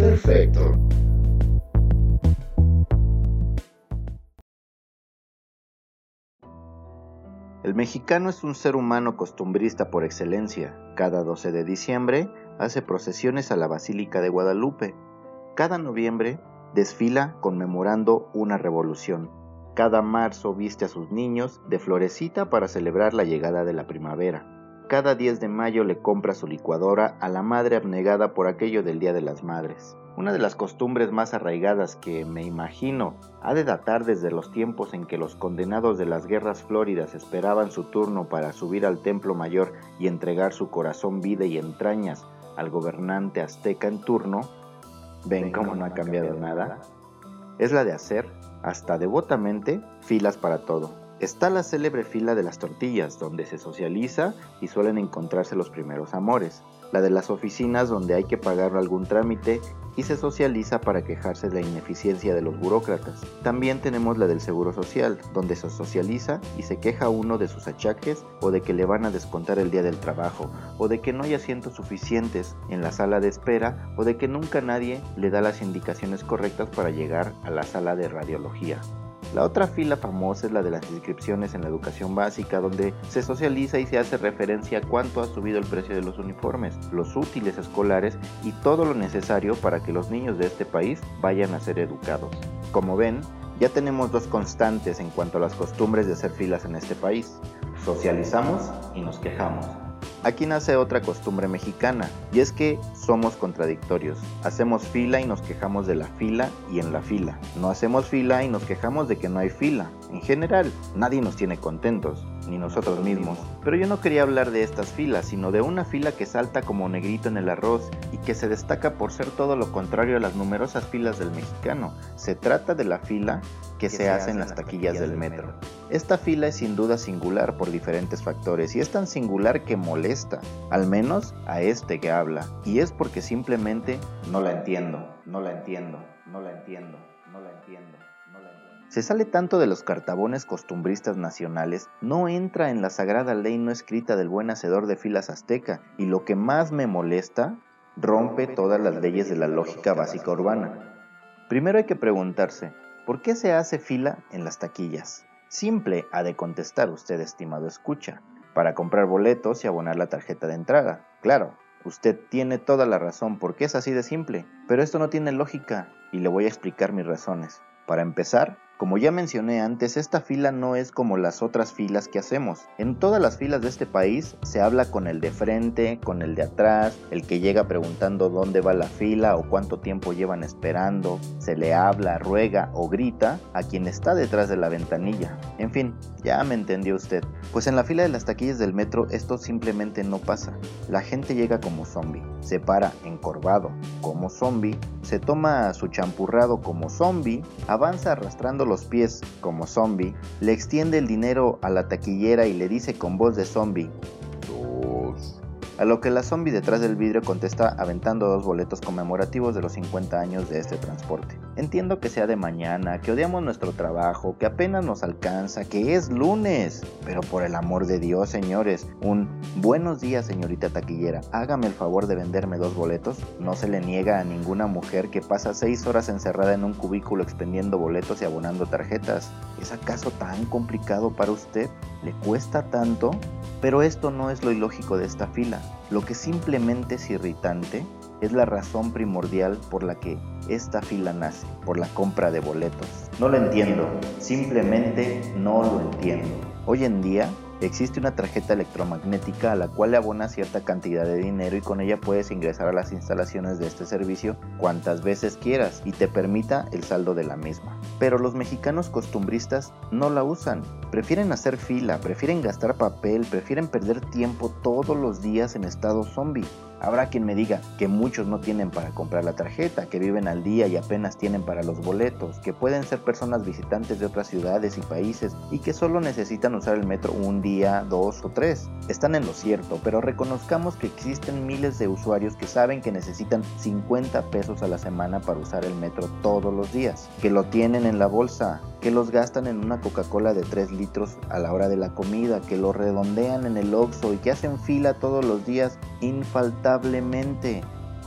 perfecto. El mexicano es un ser humano costumbrista por excelencia. Cada 12 de diciembre hace procesiones a la Basílica de Guadalupe. Cada noviembre desfila conmemorando una revolución. Cada marzo viste a sus niños de florecita para celebrar la llegada de la primavera. Cada 10 de mayo le compra su licuadora a la madre abnegada por aquello del Día de las Madres. Una de las costumbres más arraigadas que me imagino ha de datar desde los tiempos en que los condenados de las guerras flóridas esperaban su turno para subir al templo mayor y entregar su corazón, vida y entrañas al gobernante azteca en turno, ven cómo no ha cambiado nada, es la de hacer, hasta devotamente, filas para todo. Está la célebre fila de las tortillas, donde se socializa y suelen encontrarse los primeros amores. La de las oficinas, donde hay que pagar algún trámite y se socializa para quejarse de la ineficiencia de los burócratas. También tenemos la del Seguro Social, donde se socializa y se queja uno de sus achaques o de que le van a descontar el día del trabajo, o de que no hay asientos suficientes en la sala de espera, o de que nunca nadie le da las indicaciones correctas para llegar a la sala de radiología. La otra fila famosa es la de las inscripciones en la educación básica, donde se socializa y se hace referencia a cuánto ha subido el precio de los uniformes, los útiles escolares y todo lo necesario para que los niños de este país vayan a ser educados. Como ven, ya tenemos dos constantes en cuanto a las costumbres de hacer filas en este país. Socializamos y nos quejamos. Aquí nace otra costumbre mexicana, y es que somos contradictorios. Hacemos fila y nos quejamos de la fila y en la fila. No hacemos fila y nos quejamos de que no hay fila. En general, nadie nos tiene contentos, ni nosotros mismos. Pero yo no quería hablar de estas filas, sino de una fila que salta como negrito en el arroz y que se destaca por ser todo lo contrario a las numerosas filas del mexicano. Se trata de la fila que, se, hace en las taquillas, del metro. Esta fila es sin duda singular por diferentes factores y es tan singular que molesta, al menos a este que habla, y es porque simplemente no la entiendo, no la entiendo, no la entiendo, no la entiendo. No la entiendo. Se sale tanto de los cartabones costumbristas nacionales, no entra en la sagrada ley no escrita del buen hacedor de filas azteca, y lo que más me molesta, rompe todas las leyes de la lógica básica urbana. Primero hay que preguntarse, ¿por qué se hace fila en las taquillas? Simple ha de contestar usted, estimado escucha, para comprar boletos y abonar la tarjeta de entrada. Claro, usted tiene toda la razón porque es así de simple, pero esto no tiene lógica y le voy a explicar mis razones. Para empezar, como ya mencioné antes, esta fila no es como las otras filas que hacemos. En todas las filas de este país se habla con el de frente, con el de atrás, el que llega preguntando dónde va la fila o cuánto tiempo llevan esperando, se le habla, ruega o grita a quien está detrás de la ventanilla. En fin, ya me entendió usted. Pues en la fila de las taquillas del metro esto simplemente no pasa. La gente llega como zombie, se para encorvado como zombie, se toma su champurrado como zombie, avanza arrastrando los pies como zombie, le extiende el dinero a la taquillera y le dice con voz de zombie. A lo que la zombie detrás del vidrio contesta aventando dos boletos conmemorativos de los 50 años de este transporte. Entiendo que sea de mañana, que odiamos nuestro trabajo, que apenas nos alcanza, que es lunes. Pero por el amor de Dios, señores, un buenos días, señorita taquillera. Hágame el favor de venderme dos boletos. No se le niega a ninguna mujer que pasa seis horas encerrada en un cubículo expendiendo boletos y abonando tarjetas. ¿Es acaso tan complicado para usted? ¿Le cuesta tanto? Pero esto no es lo ilógico de esta fila. Lo que simplemente es irritante es la razón primordial por la que esta fila nace, por la compra de boletos. No lo entiendo, simplemente no lo entiendo. Hoy en día existe una tarjeta electromagnética a la cual le abona cierta cantidad de dinero y con ella puedes ingresar a las instalaciones de este servicio cuantas veces quieras y te permita el saldo de la misma. Pero los mexicanos costumbristas no la usan, prefieren hacer fila, prefieren gastar papel, prefieren perder tiempo todos los días en estado zombie. Habrá quien me diga que muchos no tienen para comprar la tarjeta, que viven al día y apenas tienen para los boletos, que pueden ser personas visitantes de otras ciudades y países y que solo necesitan usar el metro un día, dos o tres. Están en lo cierto, pero reconozcamos que existen miles de usuarios que saben que necesitan 50 pesos a la semana para usar el metro todos los días, que lo tienen en la bolsa, que los gastan en una Coca-Cola de 3 litros a la hora de la comida, que lo redondean en el Oxxo y que hacen fila todos los días infaltablemente.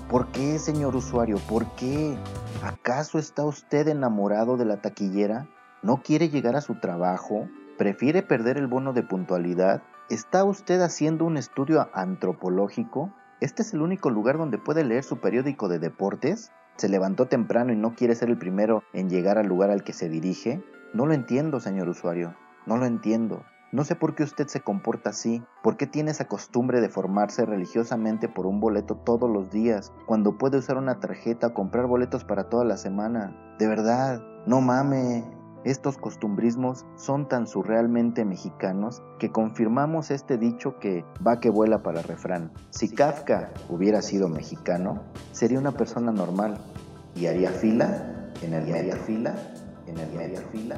¿Por qué, señor usuario? ¿Por qué? ¿Acaso está usted enamorado de la taquillera? ¿No quiere llegar a su trabajo? ¿Prefiere perder el bono de puntualidad? ¿Está usted haciendo un estudio antropológico? ¿Este es el único lugar donde puede leer su periódico de deportes? ¿Se levantó temprano y no quiere ser el primero en llegar al lugar al que se dirige? No lo entiendo, señor usuario. No lo entiendo. No sé por qué usted se comporta así, por qué tiene esa costumbre de formarse religiosamente por un boleto todos los días, cuando puede usar una tarjeta o comprar boletos para toda la semana. De verdad, no mame. Estos costumbrismos son tan surrealmente mexicanos que confirmamos este dicho que va que vuela para refrán. Si Kafka hubiera sido mexicano, sería una persona normal y haría fila en el media fila, en el fila,